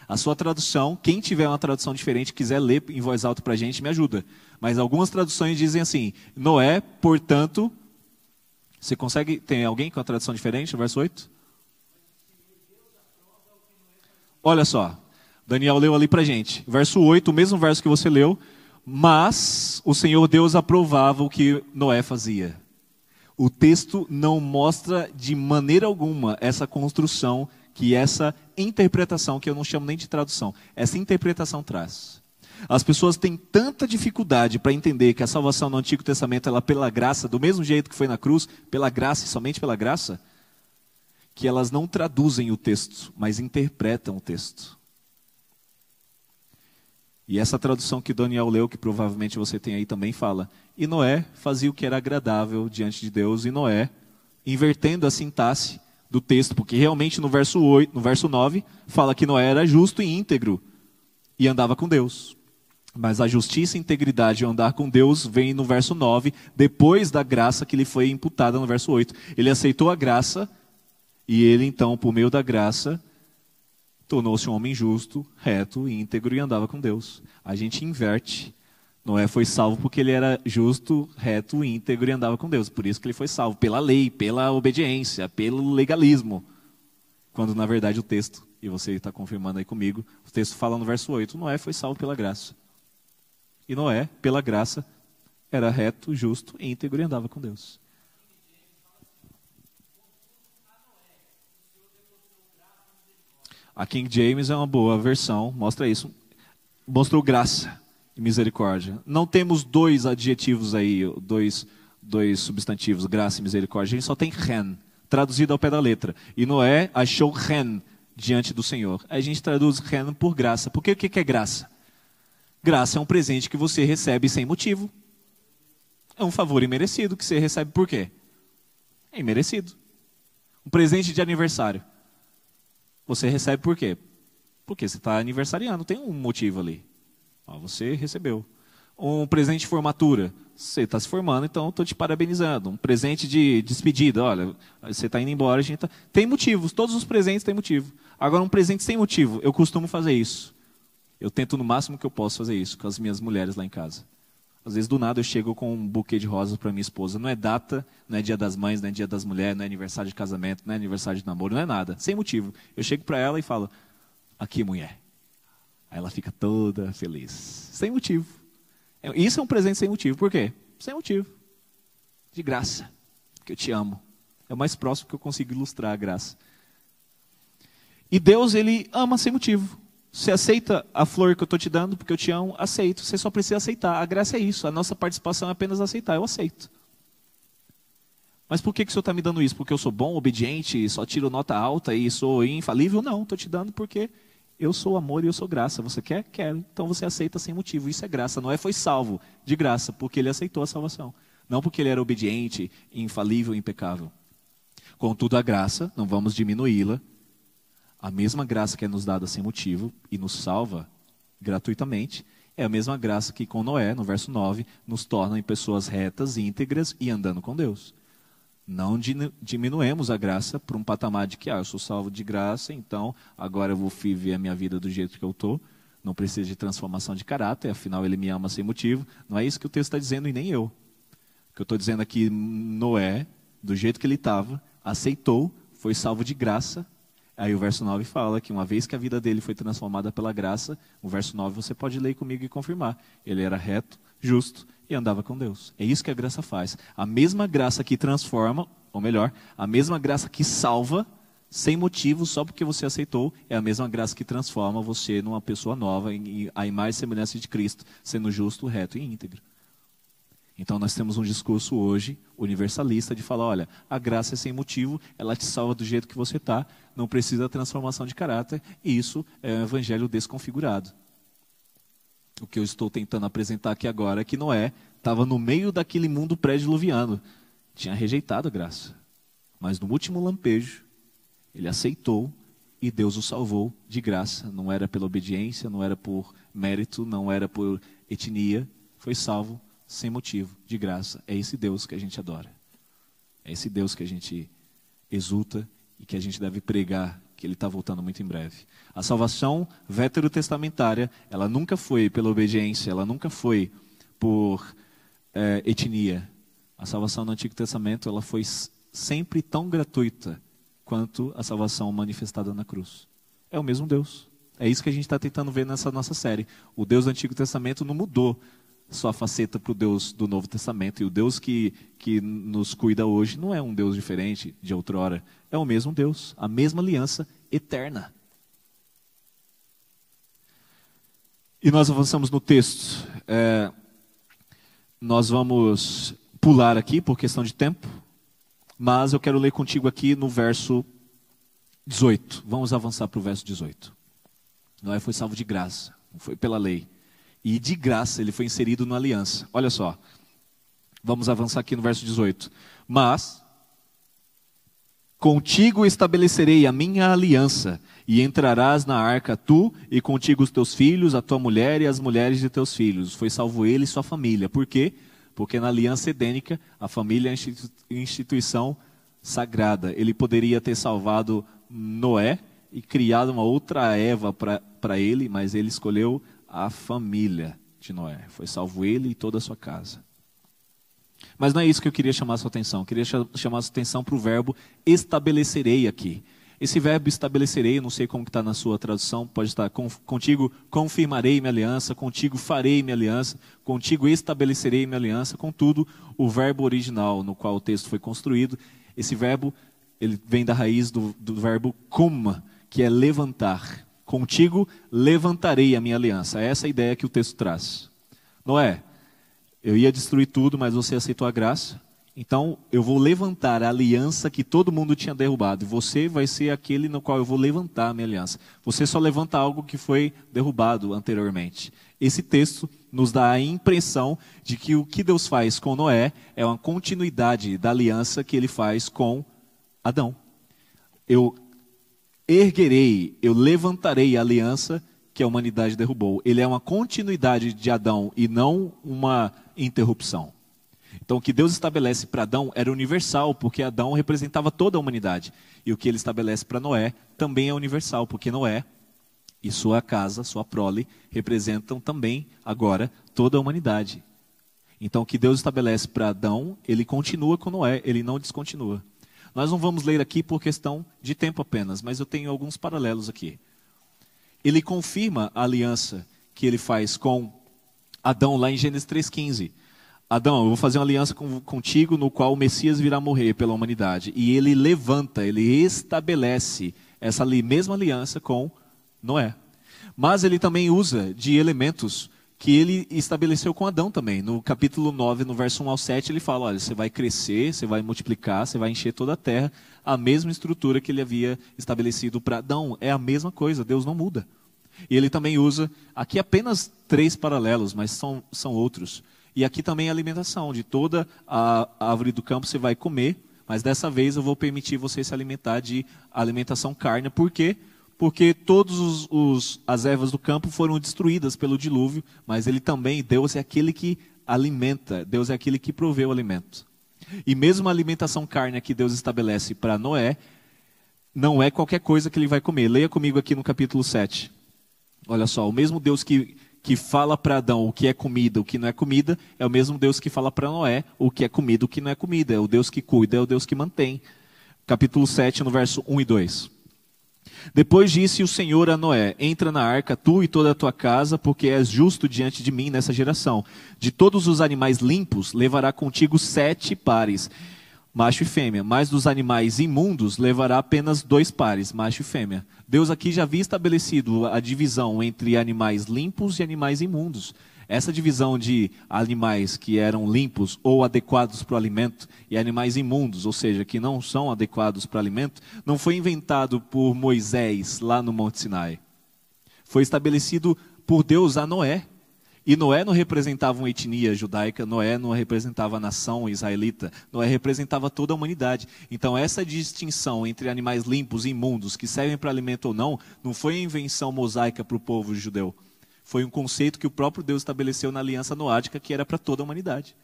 A sua tradução, quem tiver uma tradução diferente, quiser ler em voz alta para a gente, me ajuda. Mas algumas traduções dizem assim: Noé, portanto. Você consegue. Tem alguém com a tradução diferente, verso 8? Olha só. Daniel leu ali para gente. Verso 8, o mesmo verso que você leu. Mas o Senhor Deus aprovava o que Noé fazia o texto não mostra de maneira alguma essa construção que essa interpretação, que eu não chamo nem de tradução, essa interpretação traz. As pessoas têm tanta dificuldade para entender que a salvação no Antigo Testamento é pela graça, do mesmo jeito que foi na cruz, pela graça e somente pela graça, que elas não traduzem o texto, mas interpretam o texto. E essa tradução que Daniel leu, que provavelmente você tem aí também, fala: E Noé fazia o que era agradável diante de Deus, e Noé, invertendo a sintaxe do texto, porque realmente no verso, 8, no verso 9 fala que Noé era justo e íntegro e andava com Deus. Mas a justiça, integridade e andar com Deus vem no verso 9, depois da graça que lhe foi imputada no verso 8. Ele aceitou a graça e ele então, por meio da graça, tornou-se um homem justo, reto, íntegro e andava com Deus. A gente inverte. Noé foi salvo porque ele era justo, reto, íntegro e andava com Deus. Por isso que ele foi salvo, pela lei, pela obediência, pelo legalismo. Quando na verdade o texto, e você está confirmando aí comigo, o texto fala no verso 8: Noé foi salvo pela graça. E Noé, pela graça, era reto, justo, íntegro e andava com Deus. A King James é uma boa versão, mostra isso. Mostrou graça e misericórdia. Não temos dois adjetivos aí, dois, dois substantivos, graça e misericórdia. A gente só tem ren, traduzido ao pé da letra. E Noé achou ren diante do Senhor. A gente traduz ren por graça. Por que o que é graça? Graça é um presente que você recebe sem motivo. É um favor imerecido que você recebe por quê? É imerecido. Um presente de aniversário. Você recebe por quê? Porque você está aniversariando, tem um motivo ali. Você recebeu. Um presente de formatura. Você está se formando, então estou te parabenizando. Um presente de despedida. Olha, você está indo embora, a gente tá... Tem motivos, todos os presentes têm motivo. Agora, um presente sem motivo, eu costumo fazer isso. Eu tento no máximo que eu posso fazer isso com as minhas mulheres lá em casa. Às vezes, do nada, eu chego com um buquê de rosas para minha esposa. Não é data, não é dia das mães, não é dia das mulheres, não é aniversário de casamento, não é aniversário de namoro, não é nada. Sem motivo. Eu chego para ela e falo: Aqui, mulher. Aí ela fica toda feliz. Sem motivo. É, isso é um presente sem motivo. Por quê? Sem motivo. De graça. Porque eu te amo. É o mais próximo que eu consigo ilustrar a graça. E Deus, ele ama sem motivo. Você aceita a flor que eu estou te dando porque eu te amo? Aceito. Você só precisa aceitar. A graça é isso. A nossa participação é apenas aceitar. Eu aceito. Mas por que, que o Senhor está me dando isso? Porque eu sou bom, obediente, só tiro nota alta e sou infalível? Não, estou te dando porque eu sou amor e eu sou graça. Você quer? Quero. Então você aceita sem motivo. Isso é graça. Noé foi salvo de graça porque ele aceitou a salvação. Não porque ele era obediente, infalível, impecável. Contudo, a graça, não vamos diminuí-la. A mesma graça que é nos dada sem motivo e nos salva gratuitamente, é a mesma graça que com Noé, no verso 9, nos torna em pessoas retas, íntegras e andando com Deus. Não diminuemos a graça para um patamar de que, ah, eu sou salvo de graça, então agora eu vou viver a minha vida do jeito que eu estou. Não preciso de transformação de caráter, afinal ele me ama sem motivo. Não é isso que o texto está dizendo e nem eu. O que eu estou dizendo aqui, Noé, do jeito que ele estava, aceitou, foi salvo de graça. Aí o verso 9 fala que uma vez que a vida dele foi transformada pela graça, o verso 9 você pode ler comigo e confirmar. Ele era reto, justo e andava com Deus. É isso que a graça faz. A mesma graça que transforma, ou melhor, a mesma graça que salva, sem motivo, só porque você aceitou, é a mesma graça que transforma você numa pessoa nova, em, a imagem e semelhança de Cristo, sendo justo, reto e íntegro. Então nós temos um discurso hoje universalista de falar, olha, a graça é sem motivo, ela te salva do jeito que você está, não precisa transformação de caráter, e isso é um evangelho desconfigurado o que eu estou tentando apresentar aqui agora é que Noé estava no meio daquele mundo pré-diluviano, tinha rejeitado a graça, mas no último lampejo, ele aceitou e Deus o salvou de graça. Não era pela obediência, não era por mérito, não era por etnia, foi salvo sem motivo, de graça. É esse Deus que a gente adora. É esse Deus que a gente exulta e que a gente deve pregar que ele está voltando muito em breve. A salvação veterotestamentária, ela nunca foi pela obediência, ela nunca foi por é, etnia. A salvação no Antigo Testamento, ela foi sempre tão gratuita quanto a salvação manifestada na cruz. É o mesmo Deus. É isso que a gente está tentando ver nessa nossa série. O Deus do Antigo Testamento não mudou sua faceta para o Deus do Novo Testamento. E o Deus que, que nos cuida hoje não é um Deus diferente de outrora. É o mesmo Deus, a mesma aliança eterna. E nós avançamos no texto. É, nós vamos pular aqui por questão de tempo, mas eu quero ler contigo aqui no verso 18. Vamos avançar para o verso 18. Noé foi salvo de graça, não foi pela lei. E de graça ele foi inserido na aliança. Olha só. Vamos avançar aqui no verso 18. Mas contigo estabelecerei a minha aliança, e entrarás na arca tu e contigo os teus filhos, a tua mulher e as mulheres de teus filhos. Foi salvo ele e sua família. Por quê? Porque na aliança edênica, a família é a instituição sagrada. Ele poderia ter salvado Noé e criado uma outra Eva para ele, mas ele escolheu a família de Noé. Foi salvo ele e toda a sua casa. Mas não é isso que eu queria chamar a sua atenção. Eu queria chamar a sua atenção para o verbo estabelecerei aqui. Esse verbo estabelecerei, não sei como está na sua tradução, pode estar contigo confirmarei minha aliança, contigo farei minha aliança, contigo estabelecerei minha aliança, contudo, o verbo original no qual o texto foi construído, esse verbo ele vem da raiz do, do verbo kuma, que é levantar. Contigo levantarei a minha aliança. É essa a ideia que o texto traz. Noé, eu ia destruir tudo, mas você aceitou a graça. Então eu vou levantar a aliança que todo mundo tinha derrubado. E você vai ser aquele no qual eu vou levantar a minha aliança. Você só levanta algo que foi derrubado anteriormente. Esse texto nos dá a impressão de que o que Deus faz com Noé é uma continuidade da aliança que ele faz com Adão. Eu erguerei, eu levantarei a aliança que a humanidade derrubou. Ele é uma continuidade de Adão e não uma interrupção. Então, o que Deus estabelece para Adão era universal, porque Adão representava toda a humanidade. E o que ele estabelece para Noé também é universal, porque Noé e sua casa, sua prole, representam também, agora, toda a humanidade. Então, o que Deus estabelece para Adão, ele continua com Noé, ele não descontinua. Nós não vamos ler aqui por questão de tempo apenas, mas eu tenho alguns paralelos aqui. Ele confirma a aliança que ele faz com Adão lá em Gênesis 3,15. Adão, eu vou fazer uma aliança com, contigo no qual o Messias virá morrer pela humanidade. E ele levanta, ele estabelece essa mesma aliança com Noé. Mas ele também usa de elementos que ele estabeleceu com Adão também. No capítulo 9, no verso 1 ao 7, ele fala: olha, você vai crescer, você vai multiplicar, você vai encher toda a terra. A mesma estrutura que ele havia estabelecido para Adão. É a mesma coisa, Deus não muda. E ele também usa, aqui apenas três paralelos, mas são, são outros. E aqui também a alimentação, de toda a árvore do campo você vai comer, mas dessa vez eu vou permitir você se alimentar de alimentação carne. Por quê? Porque todas as ervas do campo foram destruídas pelo dilúvio, mas ele também, Deus é aquele que alimenta, Deus é aquele que provê o alimento. E mesmo a alimentação carne que Deus estabelece para Noé, não é qualquer coisa que ele vai comer. Leia comigo aqui no capítulo 7. Olha só, o mesmo Deus que que fala para Adão o que é comida, o que não é comida, é o mesmo Deus que fala para Noé o que é comida, o que não é comida. É o Deus que cuida, é o Deus que mantém. Capítulo 7, no verso 1 e 2. Depois disse o Senhor a Noé: Entra na arca, tu e toda a tua casa, porque és justo diante de mim nessa geração. De todos os animais limpos, levará contigo sete pares macho e fêmea, mas dos animais imundos levará apenas dois pares, macho e fêmea. Deus aqui já havia estabelecido a divisão entre animais limpos e animais imundos. Essa divisão de animais que eram limpos ou adequados para o alimento e animais imundos, ou seja, que não são adequados para o alimento, não foi inventado por Moisés lá no Monte Sinai. Foi estabelecido por Deus a Noé. E Noé não representava uma etnia judaica, Noé não representava a nação israelita, Noé representava toda a humanidade. Então, essa distinção entre animais limpos e imundos, que servem para alimento ou não, não foi invenção mosaica para o povo judeu. Foi um conceito que o próprio Deus estabeleceu na aliança noádica, que era para toda a humanidade.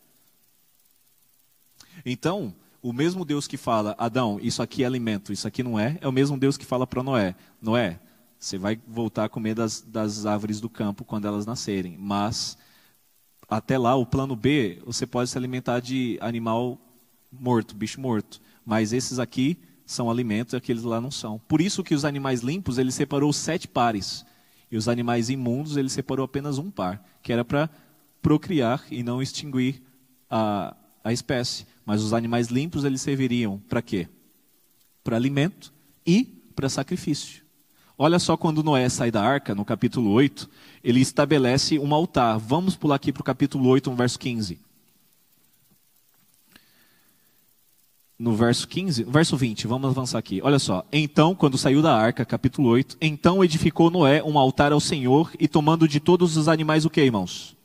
Então, o mesmo Deus que fala, Adão, isso aqui é alimento, isso aqui não é, é o mesmo Deus que fala para Noé, Noé, você vai voltar a comer das, das árvores do campo quando elas nascerem. Mas, até lá, o plano B, você pode se alimentar de animal morto, bicho morto. Mas esses aqui são alimentos e aqueles lá não são. Por isso que os animais limpos, ele separou sete pares. E os animais imundos, ele separou apenas um par. Que era para procriar e não extinguir a, a espécie. Mas os animais limpos, eles serviriam para quê? Para alimento e para sacrifício. Olha só quando Noé sai da arca, no capítulo 8, ele estabelece um altar. Vamos pular aqui para o capítulo 8, no verso 15. No verso 15, verso 20, vamos avançar aqui. Olha só. Então, quando saiu da arca, capítulo 8, então edificou Noé um altar ao Senhor e tomando de todos os animais o que, irmãos?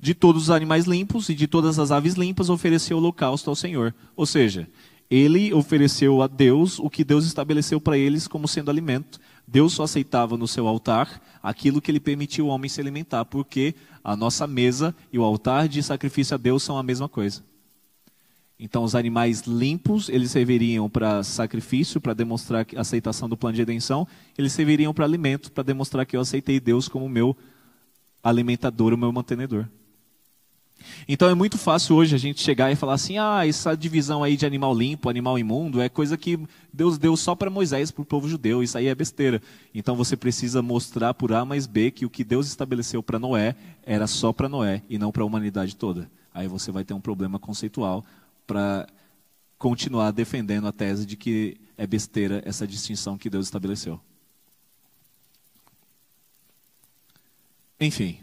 De todos os animais limpos e de todas as aves limpas ofereceu holocausto ao Senhor. Ou seja, ele ofereceu a Deus o que Deus estabeleceu para eles como sendo alimento. Deus só aceitava no seu altar aquilo que ele permitiu o homem se alimentar, porque a nossa mesa e o altar de sacrifício a Deus são a mesma coisa. Então, os animais limpos, eles serviriam para sacrifício, para demonstrar a aceitação do plano de redenção, eles serviriam para alimento, para demonstrar que eu aceitei Deus como meu alimentador, o meu mantenedor. Então é muito fácil hoje a gente chegar e falar assim: ah, essa divisão aí de animal limpo, animal imundo, é coisa que Deus deu só para Moisés, para o povo judeu, isso aí é besteira. Então você precisa mostrar por A mais B que o que Deus estabeleceu para Noé era só para Noé e não para a humanidade toda. Aí você vai ter um problema conceitual para continuar defendendo a tese de que é besteira essa distinção que Deus estabeleceu. Enfim,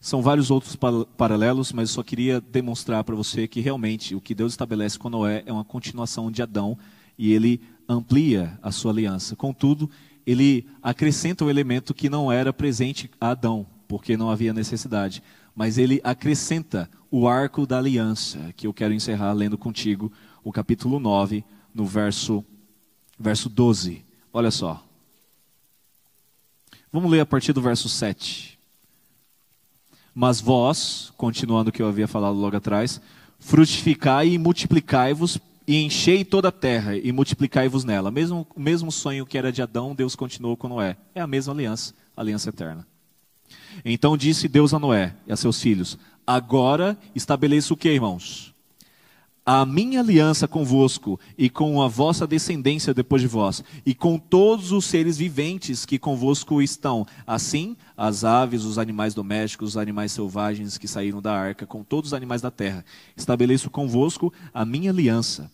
são vários outros paralelos, mas só queria demonstrar para você que realmente o que Deus estabelece com Noé é uma continuação de Adão e ele amplia a sua aliança. Contudo, ele acrescenta um elemento que não era presente a Adão, porque não havia necessidade. Mas ele acrescenta o arco da aliança, que eu quero encerrar lendo contigo o capítulo 9, no verso, verso 12. Olha só. Vamos ler a partir do verso 7. Mas vós, continuando o que eu havia falado logo atrás, frutificai e multiplicai-vos e enchei toda a terra e multiplicai-vos nela. Mesmo, o mesmo sonho que era de Adão, Deus continuou com Noé. É a mesma aliança, a aliança eterna. Então disse Deus a Noé e a seus filhos: Agora estabeleça o que, irmãos? a minha aliança convosco e com a vossa descendência depois de vós, e com todos os seres viventes que convosco estão, assim as aves, os animais domésticos, os animais selvagens que saíram da arca, com todos os animais da terra. Estabeleço convosco a minha aliança.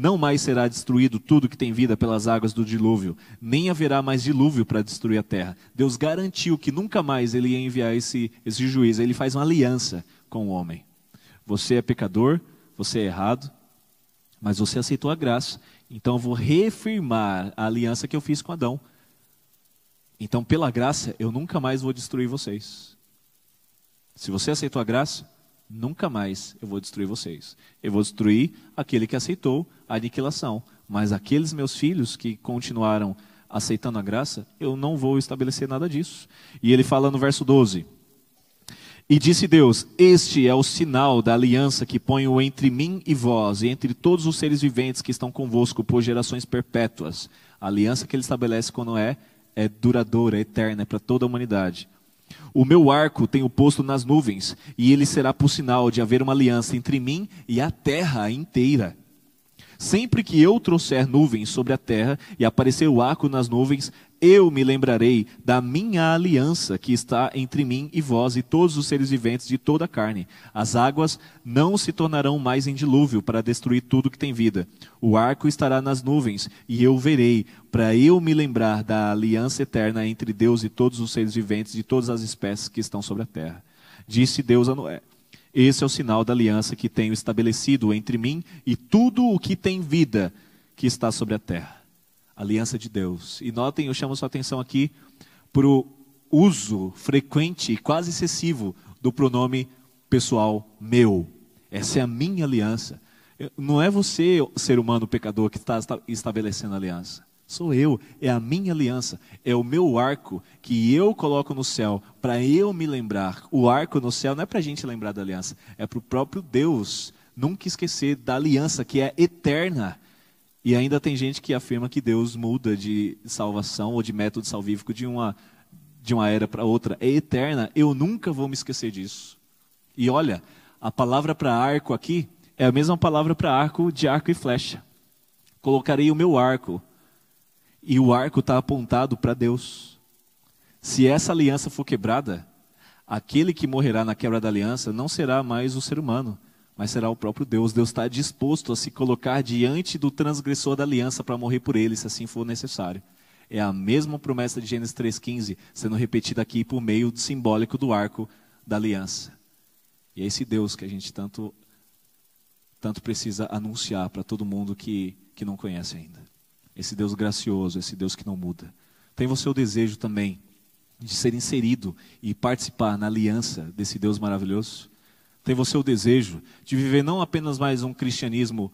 Não mais será destruído tudo que tem vida pelas águas do dilúvio, nem haverá mais dilúvio para destruir a terra. Deus garantiu que nunca mais ele ia enviar esse, esse juízo. Ele faz uma aliança com o homem. Você é pecador, você é errado, mas você aceitou a graça. Então eu vou reafirmar a aliança que eu fiz com Adão. Então, pela graça, eu nunca mais vou destruir vocês. Se você aceitou a graça, nunca mais eu vou destruir vocês. Eu vou destruir aquele que aceitou a aniquilação. Mas aqueles meus filhos que continuaram aceitando a graça, eu não vou estabelecer nada disso. E ele fala no verso 12: e disse Deus: Este é o sinal da aliança que ponho entre mim e vós, e entre todos os seres viventes que estão convosco por gerações perpétuas. A aliança que ele estabelece com Noé é duradoura, é eterna, é para toda a humanidade. O meu arco tenho posto nas nuvens, e ele será por sinal de haver uma aliança entre mim e a terra inteira. Sempre que eu trouxer nuvens sobre a terra e aparecer o arco nas nuvens, eu me lembrarei da minha aliança que está entre mim e vós e todos os seres viventes de toda a carne. As águas não se tornarão mais em dilúvio para destruir tudo que tem vida. O arco estará nas nuvens e eu verei, para eu me lembrar da aliança eterna entre Deus e todos os seres viventes de todas as espécies que estão sobre a terra. Disse Deus a Noé: Esse é o sinal da aliança que tenho estabelecido entre mim e tudo o que tem vida que está sobre a terra aliança de Deus. E notem, eu chamo sua atenção aqui para o uso frequente e quase excessivo do pronome pessoal meu. Essa é a minha aliança. Não é você, ser humano pecador, que está estabelecendo a aliança. Sou eu, é a minha aliança, é o meu arco que eu coloco no céu para eu me lembrar. O arco no céu não é para a gente lembrar da aliança, é para o próprio Deus nunca esquecer da aliança que é eterna e ainda tem gente que afirma que Deus muda de salvação ou de método salvífico de uma, de uma era para outra. É eterna, eu nunca vou me esquecer disso. E olha, a palavra para arco aqui é a mesma palavra para arco de arco e flecha. Colocarei o meu arco, e o arco está apontado para Deus. Se essa aliança for quebrada, aquele que morrerá na quebra da aliança não será mais o ser humano, mas será o próprio Deus. Deus está disposto a se colocar diante do transgressor da aliança para morrer por ele, se assim for necessário. É a mesma promessa de Gênesis 3,15 sendo repetida aqui por meio simbólico do arco da aliança. E é esse Deus que a gente tanto, tanto precisa anunciar para todo mundo que, que não conhece ainda. Esse Deus gracioso, esse Deus que não muda. Tem você o desejo também de ser inserido e participar na aliança desse Deus maravilhoso? Tem você o desejo de viver não apenas mais um cristianismo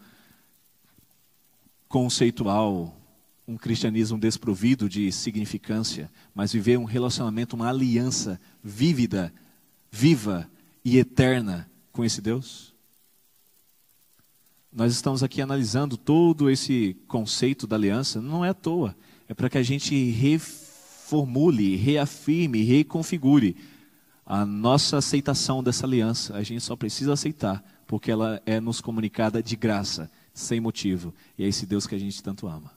conceitual, um cristianismo desprovido de significância, mas viver um relacionamento, uma aliança vívida, viva e eterna com esse Deus? Nós estamos aqui analisando todo esse conceito da aliança, não é à toa, é para que a gente reformule, reafirme, reconfigure a nossa aceitação dessa aliança. A gente só precisa aceitar, porque ela é nos comunicada de graça, sem motivo. E é esse Deus que a gente tanto ama.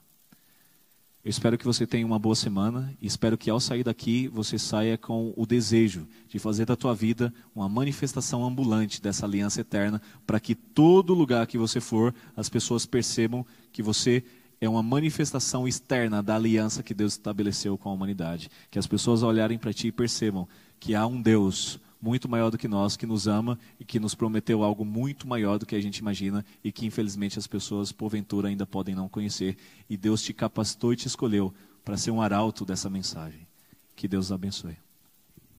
Eu espero que você tenha uma boa semana e espero que ao sair daqui você saia com o desejo de fazer da tua vida uma manifestação ambulante dessa aliança eterna, para que todo lugar que você for, as pessoas percebam que você é uma manifestação externa da aliança que Deus estabeleceu com a humanidade. Que as pessoas olharem para ti e percebam que há um Deus muito maior do que nós, que nos ama e que nos prometeu algo muito maior do que a gente imagina e que infelizmente as pessoas porventura ainda podem não conhecer. E Deus te capacitou e te escolheu para ser um arauto dessa mensagem. Que Deus abençoe.